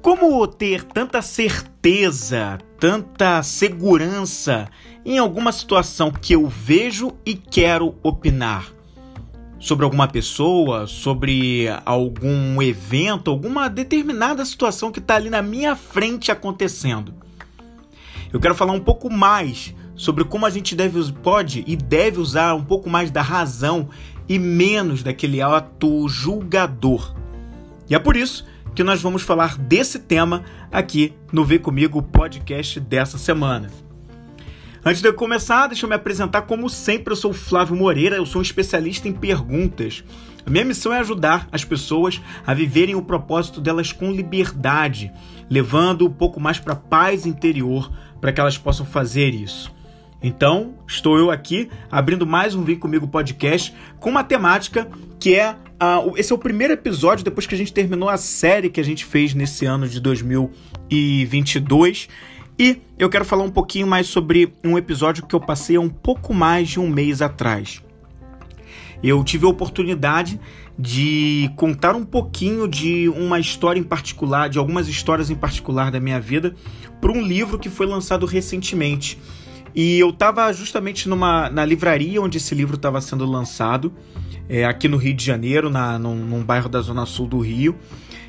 Como ter tanta certeza, tanta segurança em alguma situação que eu vejo e quero opinar? Sobre alguma pessoa, sobre algum evento, alguma determinada situação que está ali na minha frente acontecendo. Eu quero falar um pouco mais sobre como a gente deve, pode e deve usar um pouco mais da razão e menos daquele ato julgador. E é por isso que nós vamos falar desse tema aqui no Vem Comigo podcast dessa semana. Antes de eu começar, deixa eu me apresentar como sempre, eu sou Flávio Moreira, eu sou um especialista em perguntas. A minha missão é ajudar as pessoas a viverem o propósito delas com liberdade, levando um pouco mais para paz interior para que elas possam fazer isso. Então, estou eu aqui abrindo mais um Vem Comigo podcast com uma temática que é. Uh, esse é o primeiro episódio depois que a gente terminou a série que a gente fez nesse ano de 2022. E eu quero falar um pouquinho mais sobre um episódio que eu passei há um pouco mais de um mês atrás. Eu tive a oportunidade de contar um pouquinho de uma história em particular, de algumas histórias em particular da minha vida, para um livro que foi lançado recentemente. E eu estava justamente numa, na livraria onde esse livro estava sendo lançado, é, aqui no Rio de Janeiro, na, num, num bairro da Zona Sul do Rio.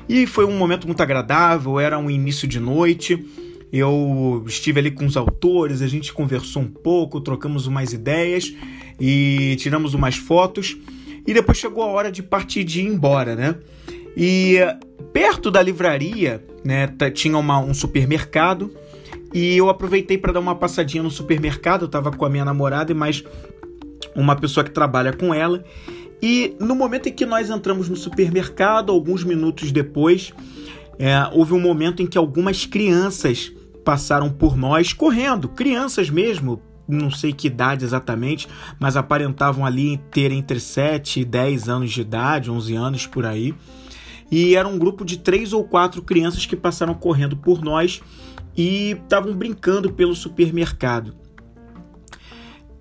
E foi um momento muito agradável, era um início de noite. Eu estive ali com os autores, a gente conversou um pouco, trocamos umas ideias e tiramos umas fotos. E depois chegou a hora de partir de ir embora, né? E perto da livraria, né, tinha uma, um supermercado e eu aproveitei para dar uma passadinha no supermercado. Eu estava com a minha namorada e mais uma pessoa que trabalha com ela. E no momento em que nós entramos no supermercado, alguns minutos depois, é, houve um momento em que algumas crianças passaram por nós correndo, crianças mesmo, não sei que idade exatamente, mas aparentavam ali ter entre 7 e 10 anos de idade, 11 anos por aí. E era um grupo de três ou quatro crianças que passaram correndo por nós e estavam brincando pelo supermercado.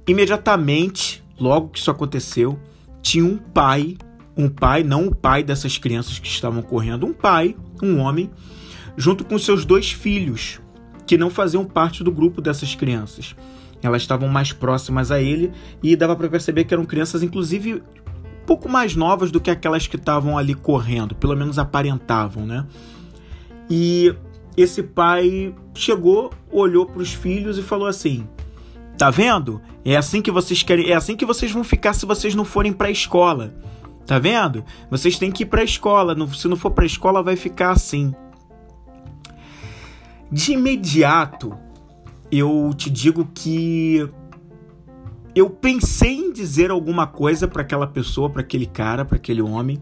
Imediatamente, logo que isso aconteceu, tinha um pai, um pai, não o pai dessas crianças que estavam correndo, um pai, um homem, junto com seus dois filhos, que não faziam parte do grupo dessas crianças. Elas estavam mais próximas a ele e dava para perceber que eram crianças, inclusive, um pouco mais novas do que aquelas que estavam ali correndo, pelo menos aparentavam, né? E esse pai chegou, olhou para os filhos e falou assim: Tá vendo? É assim que vocês querem, é assim que vocês vão ficar se vocês não forem para a escola. Tá vendo? Vocês têm que ir para a escola. Se não for para a escola, vai ficar assim. De imediato, eu te digo que eu pensei em dizer alguma coisa para aquela pessoa, para aquele cara, para aquele homem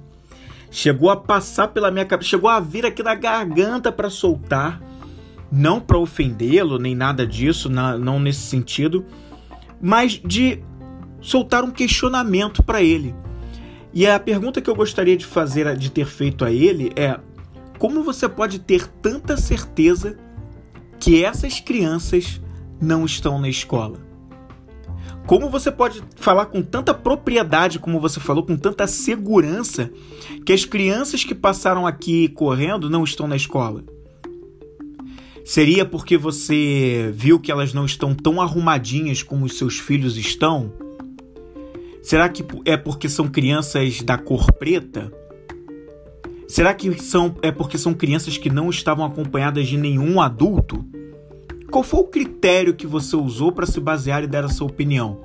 chegou a passar pela minha cabeça, chegou a vir aqui na garganta para soltar, não para ofendê-lo nem nada disso, não nesse sentido, mas de soltar um questionamento para ele. E a pergunta que eu gostaria de fazer, de ter feito a ele é: como você pode ter tanta certeza que essas crianças não estão na escola? Como você pode falar com tanta propriedade, como você falou, com tanta segurança, que as crianças que passaram aqui correndo não estão na escola? Seria porque você viu que elas não estão tão arrumadinhas como os seus filhos estão? Será que é porque são crianças da cor preta? Será que são, é porque são crianças que não estavam acompanhadas de nenhum adulto? Qual foi o critério que você usou para se basear e dar a sua opinião?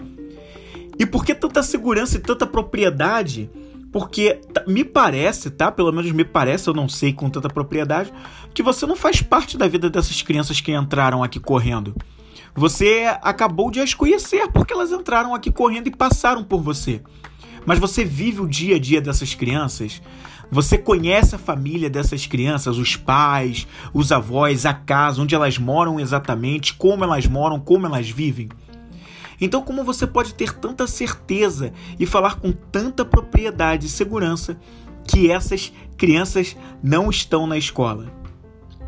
E por que tanta segurança e tanta propriedade? Porque me parece, tá? Pelo menos me parece, eu não sei com tanta propriedade, que você não faz parte da vida dessas crianças que entraram aqui correndo. Você acabou de as conhecer porque elas entraram aqui correndo e passaram por você. Mas você vive o dia a dia dessas crianças, você conhece a família dessas crianças, os pais, os avós, a casa, onde elas moram exatamente, como elas moram, como elas vivem. Então, como você pode ter tanta certeza e falar com tanta propriedade e segurança que essas crianças não estão na escola?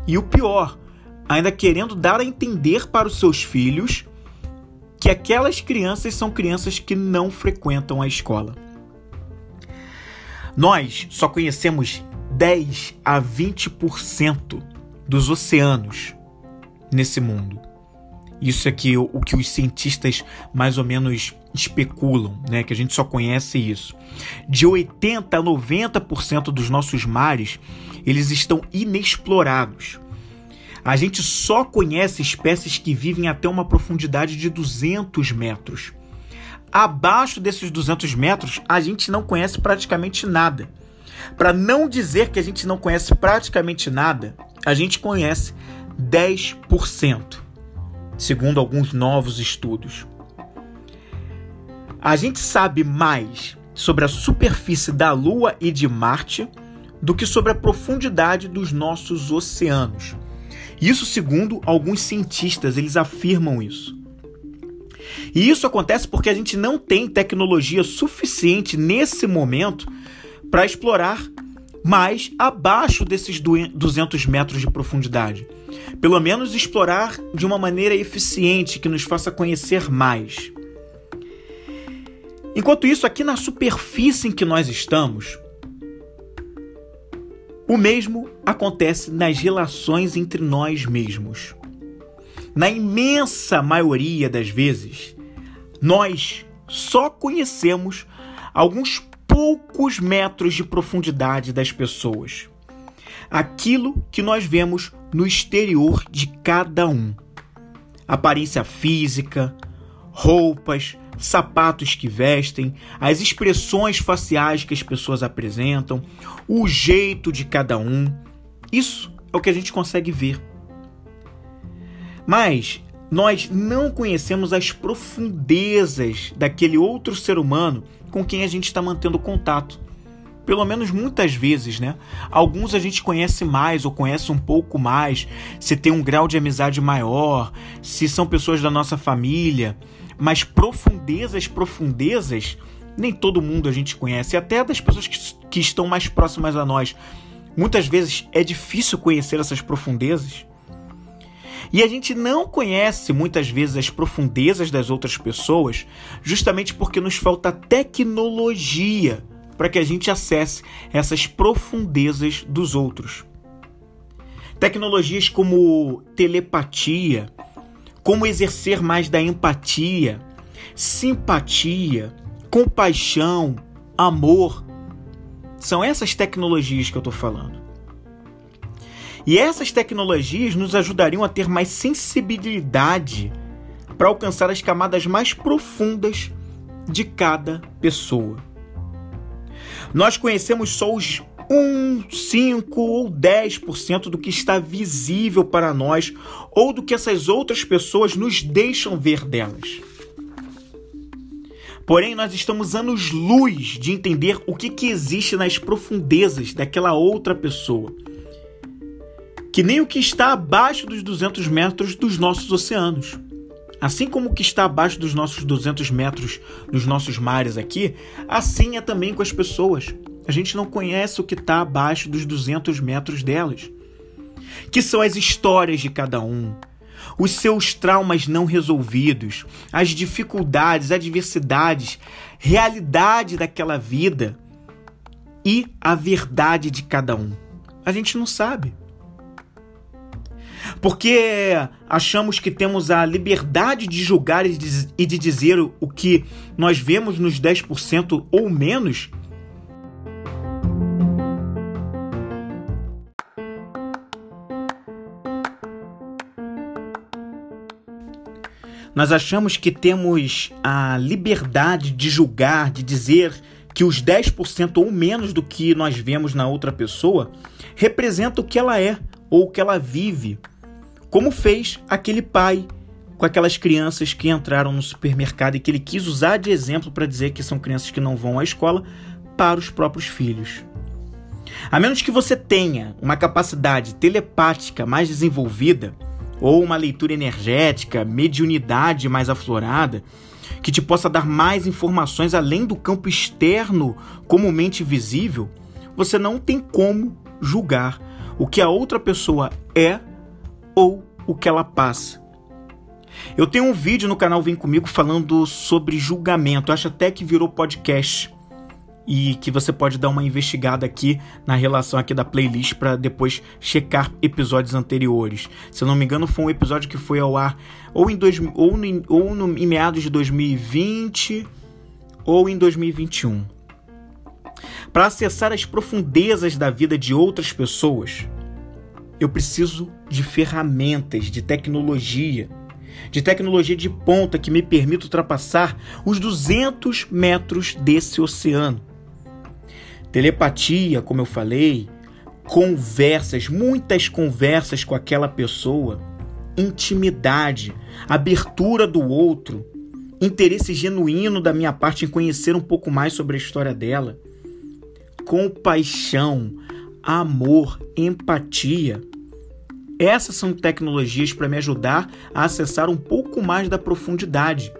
E o pior, ainda querendo dar a entender para os seus filhos que aquelas crianças são crianças que não frequentam a escola. Nós só conhecemos 10 a 20% dos oceanos nesse mundo. Isso é que, o, que os cientistas mais ou menos especulam, né? Que a gente só conhece isso. De 80 a 90% dos nossos mares, eles estão inexplorados. A gente só conhece espécies que vivem até uma profundidade de 200 metros. Abaixo desses 200 metros, a gente não conhece praticamente nada. Para não dizer que a gente não conhece praticamente nada, a gente conhece 10% segundo alguns novos estudos. A gente sabe mais sobre a superfície da Lua e de Marte do que sobre a profundidade dos nossos oceanos. Isso segundo alguns cientistas, eles afirmam isso. E isso acontece porque a gente não tem tecnologia suficiente nesse momento para explorar mais abaixo desses 200 metros de profundidade. Pelo menos explorar de uma maneira eficiente que nos faça conhecer mais. Enquanto isso, aqui na superfície em que nós estamos, o mesmo acontece nas relações entre nós mesmos. Na imensa maioria das vezes, nós só conhecemos alguns poucos metros de profundidade das pessoas. Aquilo que nós vemos no exterior de cada um. Aparência física, roupas, sapatos que vestem, as expressões faciais que as pessoas apresentam, o jeito de cada um. Isso é o que a gente consegue ver. Mas nós não conhecemos as profundezas daquele outro ser humano com quem a gente está mantendo contato. Pelo menos muitas vezes, né? Alguns a gente conhece mais ou conhece um pouco mais, se tem um grau de amizade maior, se são pessoas da nossa família, mas profundezas, profundezas, nem todo mundo a gente conhece, até das pessoas que, que estão mais próximas a nós. Muitas vezes é difícil conhecer essas profundezas. E a gente não conhece muitas vezes as profundezas das outras pessoas, justamente porque nos falta tecnologia para que a gente acesse essas profundezas dos outros. Tecnologias como telepatia, como exercer mais da empatia, simpatia, compaixão, amor. São essas tecnologias que eu estou falando. E essas tecnologias nos ajudariam a ter mais sensibilidade para alcançar as camadas mais profundas de cada pessoa. Nós conhecemos só os 1, 5 ou 10% do que está visível para nós ou do que essas outras pessoas nos deixam ver delas. Porém, nós estamos anos-luz de entender o que, que existe nas profundezas daquela outra pessoa que nem o que está abaixo dos 200 metros dos nossos oceanos. Assim como o que está abaixo dos nossos 200 metros nos nossos mares aqui, assim é também com as pessoas. A gente não conhece o que está abaixo dos 200 metros delas. Que são as histórias de cada um, os seus traumas não resolvidos, as dificuldades, adversidades, realidade daquela vida e a verdade de cada um. A gente não sabe porque achamos que temos a liberdade de julgar e de dizer o que nós vemos nos 10% ou menos? Nós achamos que temos a liberdade de julgar, de dizer que os 10% ou menos do que nós vemos na outra pessoa representa o que ela é ou o que ela vive como fez aquele pai com aquelas crianças que entraram no supermercado e que ele quis usar de exemplo para dizer que são crianças que não vão à escola para os próprios filhos. A menos que você tenha uma capacidade telepática mais desenvolvida, ou uma leitura energética, mediunidade mais aflorada, que te possa dar mais informações além do campo externo comumente visível, você não tem como julgar o que a outra pessoa é ou o que ela passa. Eu tenho um vídeo no canal Vem Comigo falando sobre julgamento, acho até que virou podcast. e que você pode dar uma investigada aqui na relação aqui da playlist para depois checar episódios anteriores. Se eu não me engano, foi um episódio que foi ao ar ou em, dois, ou no, ou no, em meados de 2020 ou em 2021. Para acessar as profundezas da vida de outras pessoas, eu preciso de ferramentas, de tecnologia, de tecnologia de ponta que me permita ultrapassar os 200 metros desse oceano. Telepatia, como eu falei, conversas, muitas conversas com aquela pessoa, intimidade, abertura do outro, interesse genuíno da minha parte em conhecer um pouco mais sobre a história dela, compaixão, amor, empatia. Essas são tecnologias para me ajudar a acessar um pouco mais da profundidade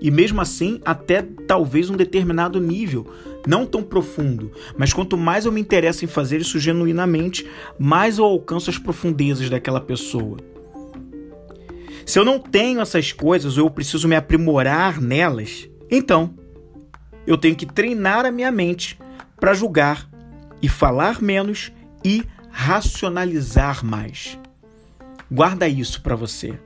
e mesmo assim até talvez um determinado nível não tão profundo, mas quanto mais eu me interesso em fazer isso genuinamente, mais eu alcanço as profundezas daquela pessoa. Se eu não tenho essas coisas ou eu preciso me aprimorar nelas, então eu tenho que treinar a minha mente para julgar e falar menos e racionalizar mais. Guarda isso para você.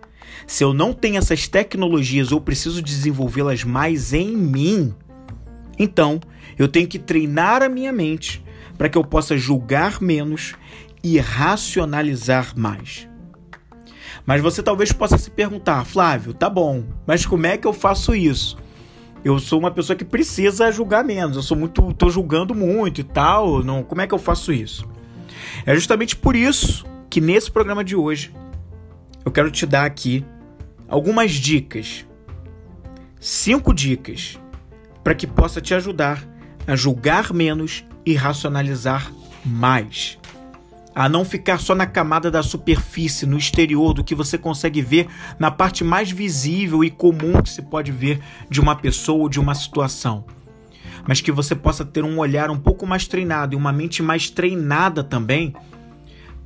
Se eu não tenho essas tecnologias ou preciso desenvolvê-las mais em mim, então eu tenho que treinar a minha mente para que eu possa julgar menos e racionalizar mais. Mas você talvez possa se perguntar, Flávio, tá bom, mas como é que eu faço isso? Eu sou uma pessoa que precisa julgar menos, eu sou muito, tô julgando muito e tal, não, como é que eu faço isso? É justamente por isso que nesse programa de hoje eu quero te dar aqui algumas dicas. Cinco dicas para que possa te ajudar a julgar menos e racionalizar mais. A não ficar só na camada da superfície, no exterior, do que você consegue ver na parte mais visível e comum que se pode ver de uma pessoa ou de uma situação. Mas que você possa ter um olhar um pouco mais treinado e uma mente mais treinada também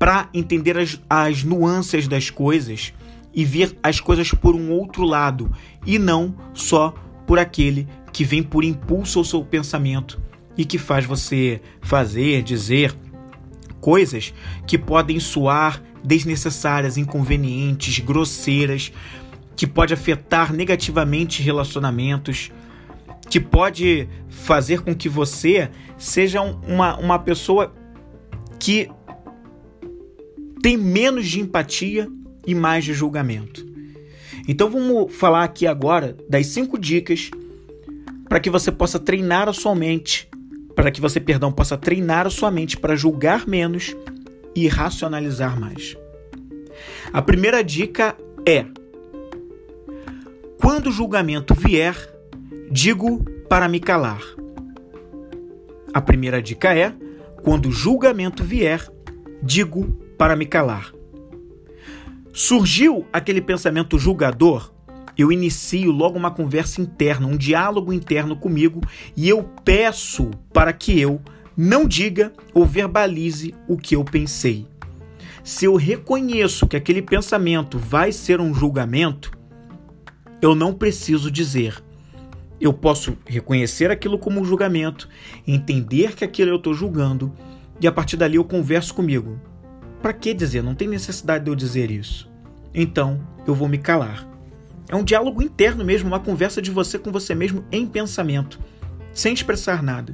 para entender as, as nuances das coisas e ver as coisas por um outro lado e não só por aquele que vem por impulso ao seu pensamento e que faz você fazer, dizer coisas que podem soar desnecessárias, inconvenientes, grosseiras, que pode afetar negativamente relacionamentos, que pode fazer com que você seja uma, uma pessoa que tem menos de empatia e mais de julgamento. Então vamos falar aqui agora das cinco dicas para que você possa treinar a sua mente, para que você, perdão, possa treinar a sua mente para julgar menos e racionalizar mais. A primeira dica é: quando o julgamento vier, digo para me calar. A primeira dica é: quando o julgamento vier, digo para me calar. Surgiu aquele pensamento julgador, eu inicio logo uma conversa interna, um diálogo interno comigo e eu peço para que eu não diga ou verbalize o que eu pensei. Se eu reconheço que aquele pensamento vai ser um julgamento, eu não preciso dizer. Eu posso reconhecer aquilo como um julgamento, entender que aquilo eu estou julgando e a partir dali eu converso comigo. Para que dizer? Não tem necessidade de eu dizer isso. Então eu vou me calar. É um diálogo interno mesmo, uma conversa de você com você mesmo em pensamento, sem expressar nada.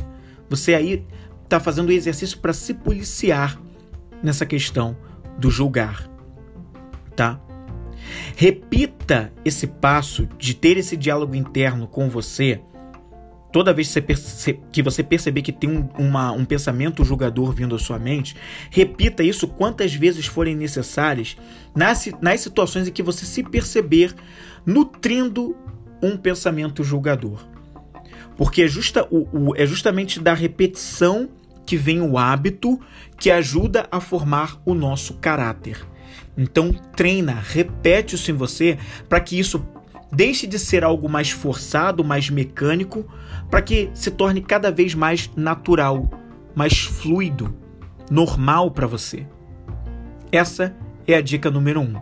Você aí está fazendo o exercício para se policiar nessa questão do julgar, tá? Repita esse passo de ter esse diálogo interno com você. Toda vez que você perceber que tem um, uma, um pensamento julgador vindo à sua mente, repita isso quantas vezes forem necessárias nas, nas situações em que você se perceber nutrindo um pensamento julgador. Porque é, justa, o, o, é justamente da repetição que vem o hábito que ajuda a formar o nosso caráter. Então treina, repete isso em você para que isso deixe de ser algo mais forçado, mais mecânico, para que se torne cada vez mais natural, mais fluido, normal para você. Essa é a dica número um.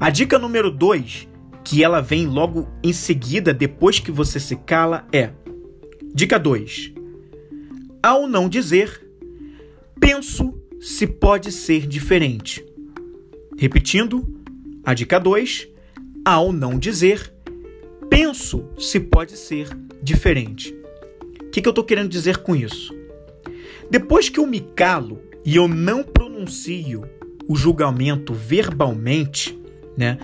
A dica número dois, que ela vem logo em seguida, depois que você se cala, é: Dica 2. Ao não dizer, penso se pode ser diferente. Repetindo, a dica 2, ao não dizer, penso se pode ser diferente. O que, que eu estou querendo dizer com isso? Depois que eu me calo e eu não pronuncio o julgamento verbalmente, né?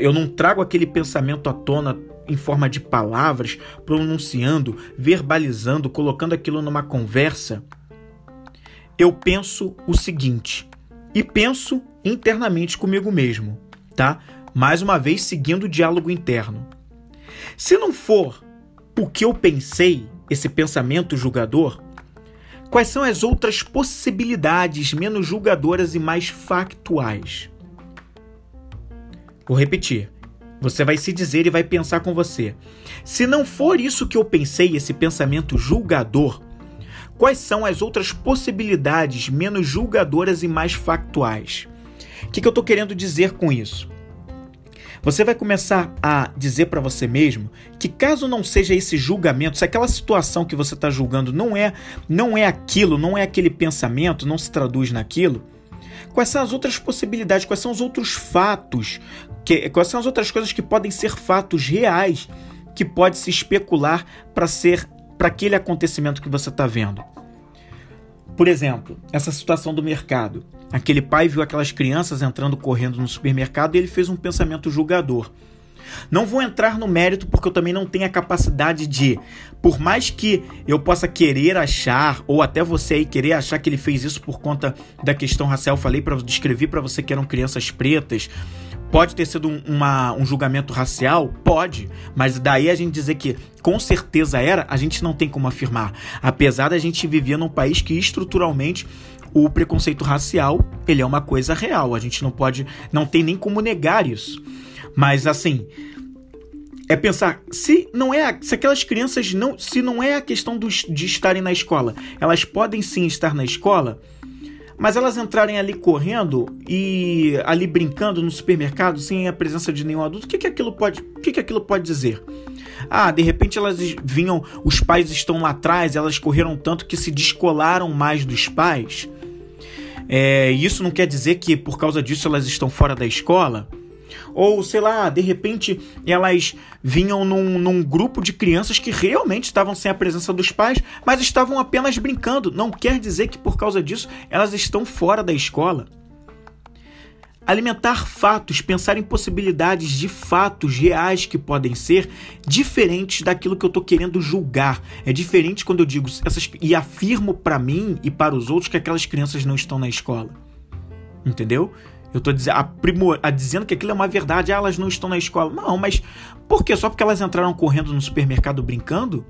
Eu não trago aquele pensamento à tona em forma de palavras, pronunciando, verbalizando, colocando aquilo numa conversa. Eu penso o seguinte, e penso internamente comigo mesmo, tá? Mais uma vez seguindo o diálogo interno. Se não for o que eu pensei, esse pensamento julgador, quais são as outras possibilidades menos julgadoras e mais factuais? Vou repetir. Você vai se dizer e vai pensar com você. Se não for isso que eu pensei, esse pensamento julgador, quais são as outras possibilidades menos julgadoras e mais factuais? O que, que eu estou querendo dizer com isso? Você vai começar a dizer para você mesmo que caso não seja esse julgamento, se aquela situação que você está julgando não é, não é aquilo, não é aquele pensamento, não se traduz naquilo, quais são as outras possibilidades, quais são os outros fatos, que, quais são as outras coisas que podem ser fatos reais que pode se especular para ser para aquele acontecimento que você está vendo. Por exemplo, essa situação do mercado. Aquele pai viu aquelas crianças entrando correndo no supermercado e ele fez um pensamento julgador. Não vou entrar no mérito porque eu também não tenho a capacidade de, por mais que eu possa querer achar, ou até você aí querer achar que ele fez isso por conta da questão racial, falei para descrever para você que eram crianças pretas, Pode ter sido um, uma, um julgamento racial? Pode. Mas daí a gente dizer que com certeza era, a gente não tem como afirmar. Apesar da gente viver num país que estruturalmente o preconceito racial ele é uma coisa real. A gente não pode, não tem nem como negar isso. Mas assim, é pensar se não é se aquelas crianças não se não é a questão de estarem na escola, elas podem sim estar na escola mas elas entrarem ali correndo e ali brincando no supermercado sem a presença de nenhum adulto, o que, que aquilo pode, o que, que aquilo pode dizer? Ah, de repente elas vinham, os pais estão lá atrás, elas correram tanto que se descolaram mais dos pais. É, isso não quer dizer que por causa disso elas estão fora da escola. Ou, sei lá, de repente elas vinham num, num grupo de crianças que realmente estavam sem a presença dos pais, mas estavam apenas brincando. Não quer dizer que por causa disso elas estão fora da escola. Alimentar fatos, pensar em possibilidades de fatos reais que podem ser diferentes daquilo que eu estou querendo julgar. É diferente quando eu digo essas, e afirmo para mim e para os outros que aquelas crianças não estão na escola. Entendeu? Eu estou dizendo que aquilo é uma verdade, ah, elas não estão na escola. Não, mas por quê? Só porque elas entraram correndo no supermercado brincando?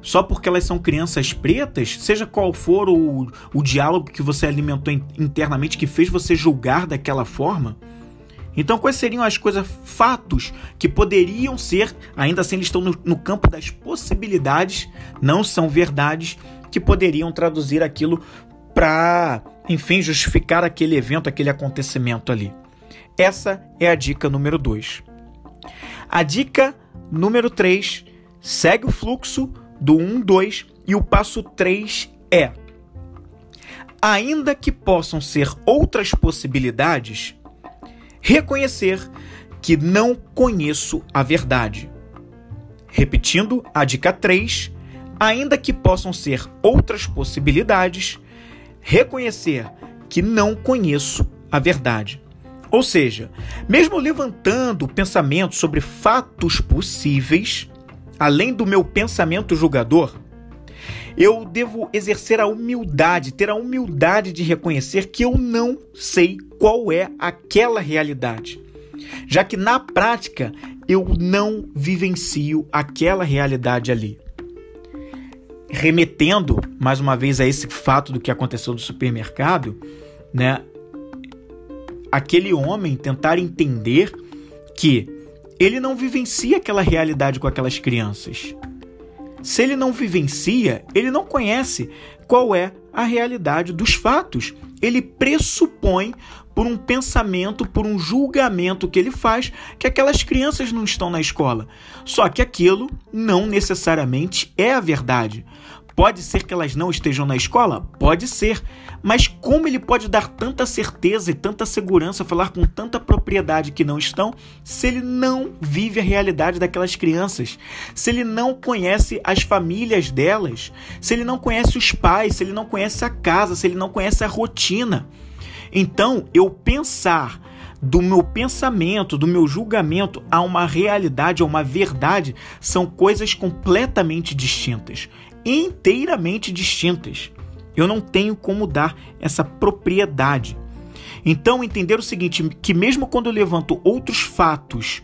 Só porque elas são crianças pretas? Seja qual for o, o diálogo que você alimentou internamente que fez você julgar daquela forma? Então, quais seriam as coisas, fatos que poderiam ser, ainda assim eles estão no, no campo das possibilidades, não são verdades, que poderiam traduzir aquilo para enfim, justificar aquele evento, aquele acontecimento ali. Essa é a dica número 2. A dica número 3 segue o fluxo do 1, 2 e o passo 3 é: ainda que possam ser outras possibilidades, reconhecer que não conheço a verdade. Repetindo a dica 3, ainda que possam ser outras possibilidades, reconhecer que não conheço a verdade. Ou seja, mesmo levantando pensamento sobre fatos possíveis, além do meu pensamento julgador, eu devo exercer a humildade, ter a humildade de reconhecer que eu não sei qual é aquela realidade, já que na prática eu não vivencio aquela realidade ali remetendo mais uma vez a esse fato do que aconteceu no supermercado, né? Aquele homem tentar entender que ele não vivencia aquela realidade com aquelas crianças. Se ele não vivencia, ele não conhece qual é a realidade dos fatos. Ele pressupõe por um pensamento, por um julgamento que ele faz, que aquelas crianças não estão na escola. Só que aquilo não necessariamente é a verdade. Pode ser que elas não estejam na escola? Pode ser. Mas como ele pode dar tanta certeza e tanta segurança, falar com tanta propriedade que não estão, se ele não vive a realidade daquelas crianças? Se ele não conhece as famílias delas? Se ele não conhece os pais? Se ele não conhece a casa? Se ele não conhece a rotina? Então, eu pensar do meu pensamento, do meu julgamento a uma realidade, a uma verdade, são coisas completamente distintas inteiramente distintas. Eu não tenho como dar essa propriedade. Então, entender o seguinte: que mesmo quando eu levanto outros fatos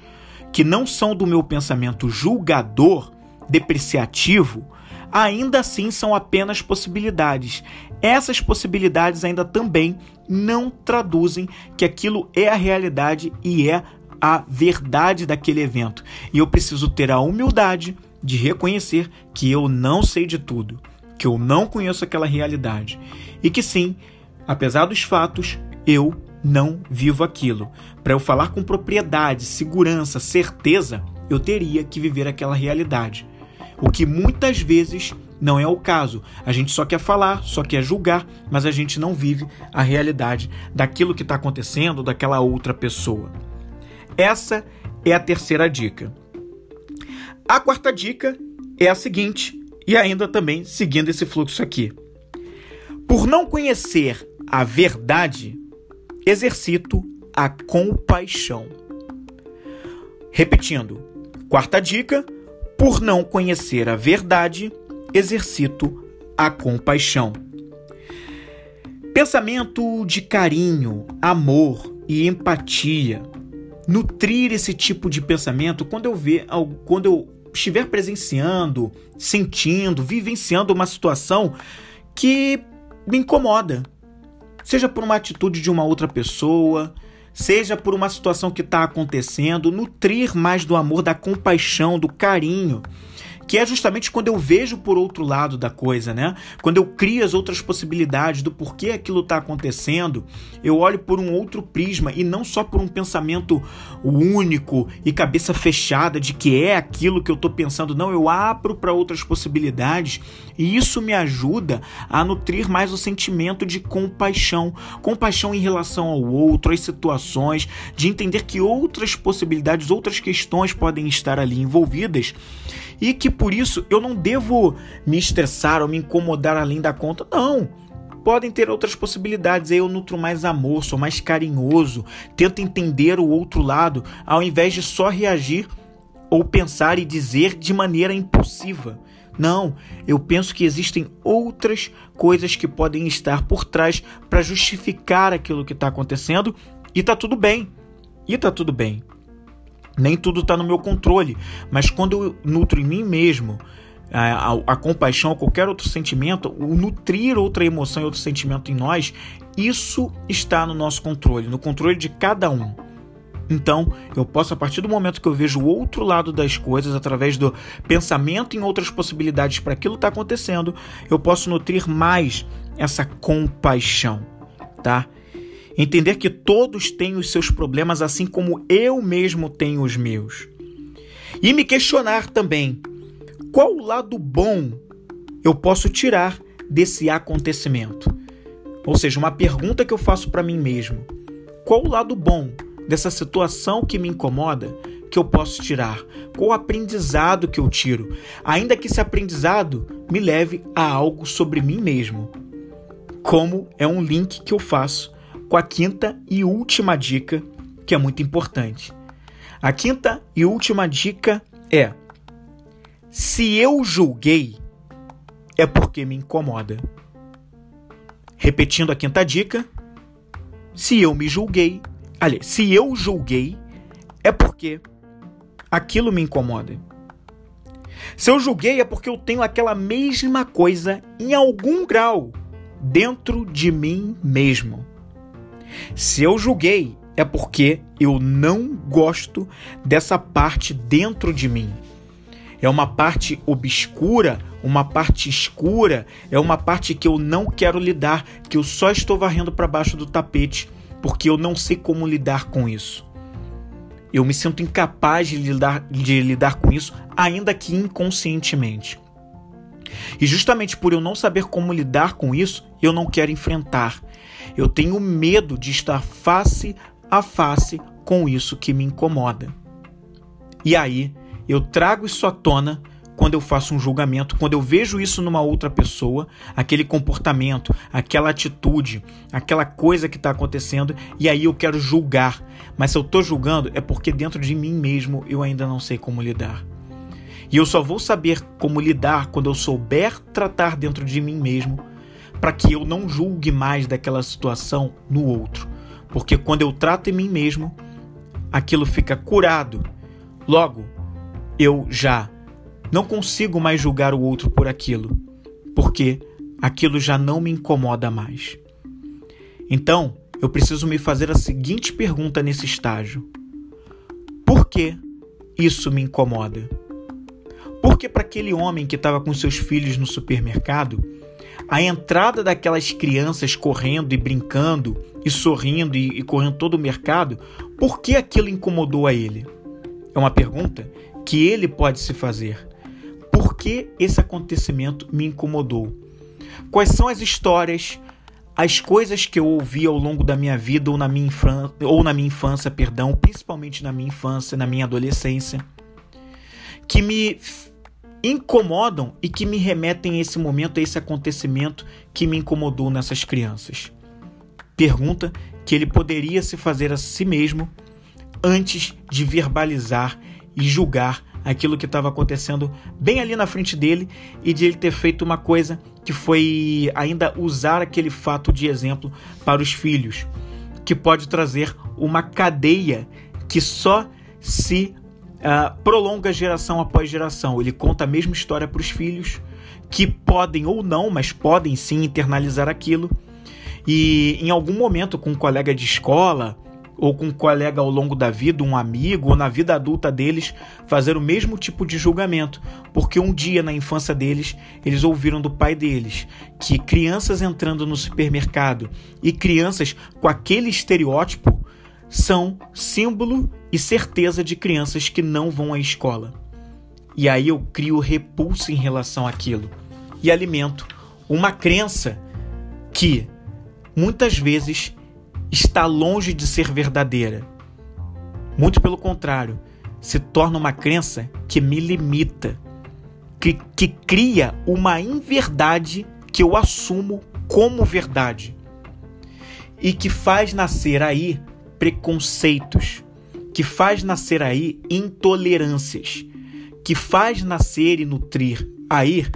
que não são do meu pensamento julgador, depreciativo, ainda assim são apenas possibilidades. Essas possibilidades ainda também não traduzem que aquilo é a realidade e é a verdade daquele evento. E eu preciso ter a humildade de reconhecer que eu não sei de tudo, que eu não conheço aquela realidade e que sim, apesar dos fatos, eu não vivo aquilo. Para eu falar com propriedade, segurança, certeza, eu teria que viver aquela realidade. O que muitas vezes não é o caso. A gente só quer falar, só quer julgar, mas a gente não vive a realidade daquilo que está acontecendo, daquela outra pessoa. Essa é a terceira dica. A quarta dica é a seguinte, e ainda também seguindo esse fluxo aqui. Por não conhecer a verdade, exercito a compaixão. Repetindo, quarta dica: por não conhecer a verdade, exercito a compaixão. Pensamento de carinho, amor e empatia. Nutrir esse tipo de pensamento quando eu ver, quando eu estiver presenciando, sentindo, vivenciando uma situação que me incomoda. Seja por uma atitude de uma outra pessoa, seja por uma situação que está acontecendo, nutrir mais do amor, da compaixão, do carinho que é justamente quando eu vejo por outro lado da coisa, né? Quando eu crio as outras possibilidades do porquê aquilo está acontecendo, eu olho por um outro prisma e não só por um pensamento único e cabeça fechada de que é aquilo que eu estou pensando. Não, eu abro para outras possibilidades e isso me ajuda a nutrir mais o sentimento de compaixão, compaixão em relação ao outro, às situações, de entender que outras possibilidades, outras questões podem estar ali envolvidas e que por isso eu não devo me estressar ou me incomodar além da conta. Não. Podem ter outras possibilidades. Aí eu nutro mais amor, sou mais carinhoso, tento entender o outro lado, ao invés de só reagir ou pensar e dizer de maneira impulsiva. Não, eu penso que existem outras coisas que podem estar por trás para justificar aquilo que está acontecendo e tá tudo bem. E tá tudo bem. Nem tudo está no meu controle, mas quando eu nutro em mim mesmo a, a, a, compaixão ou qualquer outro sentimento, o nutrir outra emoção e outro sentimento em nós, isso está no nosso controle, no controle de cada um. Então, eu posso, a partir do momento que eu vejo o outro lado das coisas, através do pensamento em outras possibilidades para aquilo que está acontecendo, eu posso nutrir mais essa compaixão, tá? Entender que todos têm os seus problemas, assim como eu mesmo tenho os meus. E me questionar também qual lado bom eu posso tirar desse acontecimento. Ou seja, uma pergunta que eu faço para mim mesmo: qual o lado bom dessa situação que me incomoda que eu posso tirar? Qual o aprendizado que eu tiro? Ainda que esse aprendizado me leve a algo sobre mim mesmo. Como é um link que eu faço com a quinta e última dica, que é muito importante. A quinta e última dica é: se eu julguei, é porque me incomoda. Repetindo a quinta dica, se eu me julguei, aliás, se eu julguei, é porque aquilo me incomoda. Se eu julguei é porque eu tenho aquela mesma coisa em algum grau dentro de mim mesmo. Se eu julguei, é porque eu não gosto dessa parte dentro de mim. É uma parte obscura, uma parte escura, é uma parte que eu não quero lidar, que eu só estou varrendo para baixo do tapete, porque eu não sei como lidar com isso. Eu me sinto incapaz de lidar, de lidar com isso, ainda que inconscientemente. E justamente por eu não saber como lidar com isso, eu não quero enfrentar. Eu tenho medo de estar face a face com isso que me incomoda. E aí, eu trago isso à tona quando eu faço um julgamento, quando eu vejo isso numa outra pessoa, aquele comportamento, aquela atitude, aquela coisa que está acontecendo, e aí eu quero julgar. Mas se eu estou julgando, é porque dentro de mim mesmo eu ainda não sei como lidar. E eu só vou saber como lidar quando eu souber tratar dentro de mim mesmo, para que eu não julgue mais daquela situação no outro. Porque quando eu trato em mim mesmo, aquilo fica curado. Logo, eu já não consigo mais julgar o outro por aquilo, porque aquilo já não me incomoda mais. Então, eu preciso me fazer a seguinte pergunta nesse estágio: Por que isso me incomoda? Porque para aquele homem que estava com seus filhos no supermercado, a entrada daquelas crianças correndo e brincando e sorrindo e, e correndo todo o mercado, por que aquilo incomodou a ele? É uma pergunta que ele pode se fazer. Por que esse acontecimento me incomodou? Quais são as histórias, as coisas que eu ouvi ao longo da minha vida ou na minha infância, ou na minha infância, perdão, principalmente na minha infância, na minha adolescência, que me incomodam e que me remetem a esse momento, a esse acontecimento que me incomodou nessas crianças? Pergunta que ele poderia se fazer a si mesmo antes de verbalizar e julgar aquilo que estava acontecendo bem ali na frente dele e de ele ter feito uma coisa que foi ainda usar aquele fato de exemplo para os filhos, que pode trazer uma cadeia que só se uh, prolonga geração após geração. Ele conta a mesma história para os filhos, que podem ou não, mas podem sim internalizar aquilo. E em algum momento, com um colega de escola, ou com um colega ao longo da vida, um amigo, ou na vida adulta deles, fazer o mesmo tipo de julgamento, porque um dia na infância deles, eles ouviram do pai deles que crianças entrando no supermercado e crianças com aquele estereótipo são símbolo e certeza de crianças que não vão à escola. E aí eu crio repulso em relação àquilo e alimento uma crença que muitas vezes está longe de ser verdadeira. Muito pelo contrário, se torna uma crença que me limita, que, que cria uma inverdade que eu assumo como verdade e que faz nascer aí preconceitos, que faz nascer aí intolerâncias, que faz nascer e nutrir aí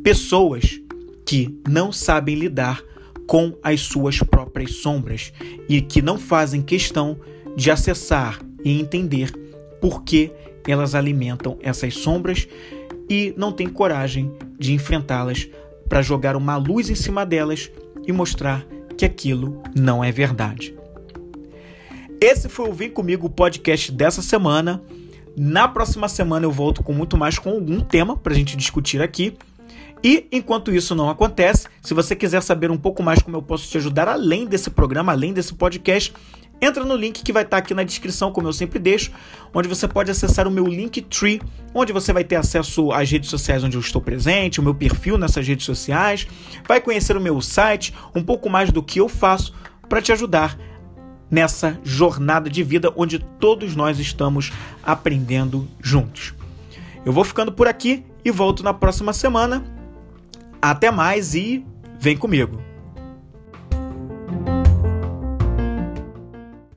pessoas que não sabem lidar com as suas próprias sombras e que não fazem questão de acessar e entender por que elas alimentam essas sombras e não têm coragem de enfrentá-las para jogar uma luz em cima delas e mostrar que aquilo não é verdade. Esse foi o Vem Comigo podcast dessa semana. Na próxima semana eu volto com muito mais com algum tema para a gente discutir aqui. E enquanto isso não acontece, se você quiser saber um pouco mais como eu posso te ajudar além desse programa, além desse podcast, entra no link que vai estar aqui na descrição, como eu sempre deixo, onde você pode acessar o meu Linktree, onde você vai ter acesso às redes sociais onde eu estou presente, o meu perfil nessas redes sociais, vai conhecer o meu site, um pouco mais do que eu faço para te ajudar nessa jornada de vida onde todos nós estamos aprendendo juntos. Eu vou ficando por aqui e volto na próxima semana até mais e vem comigo!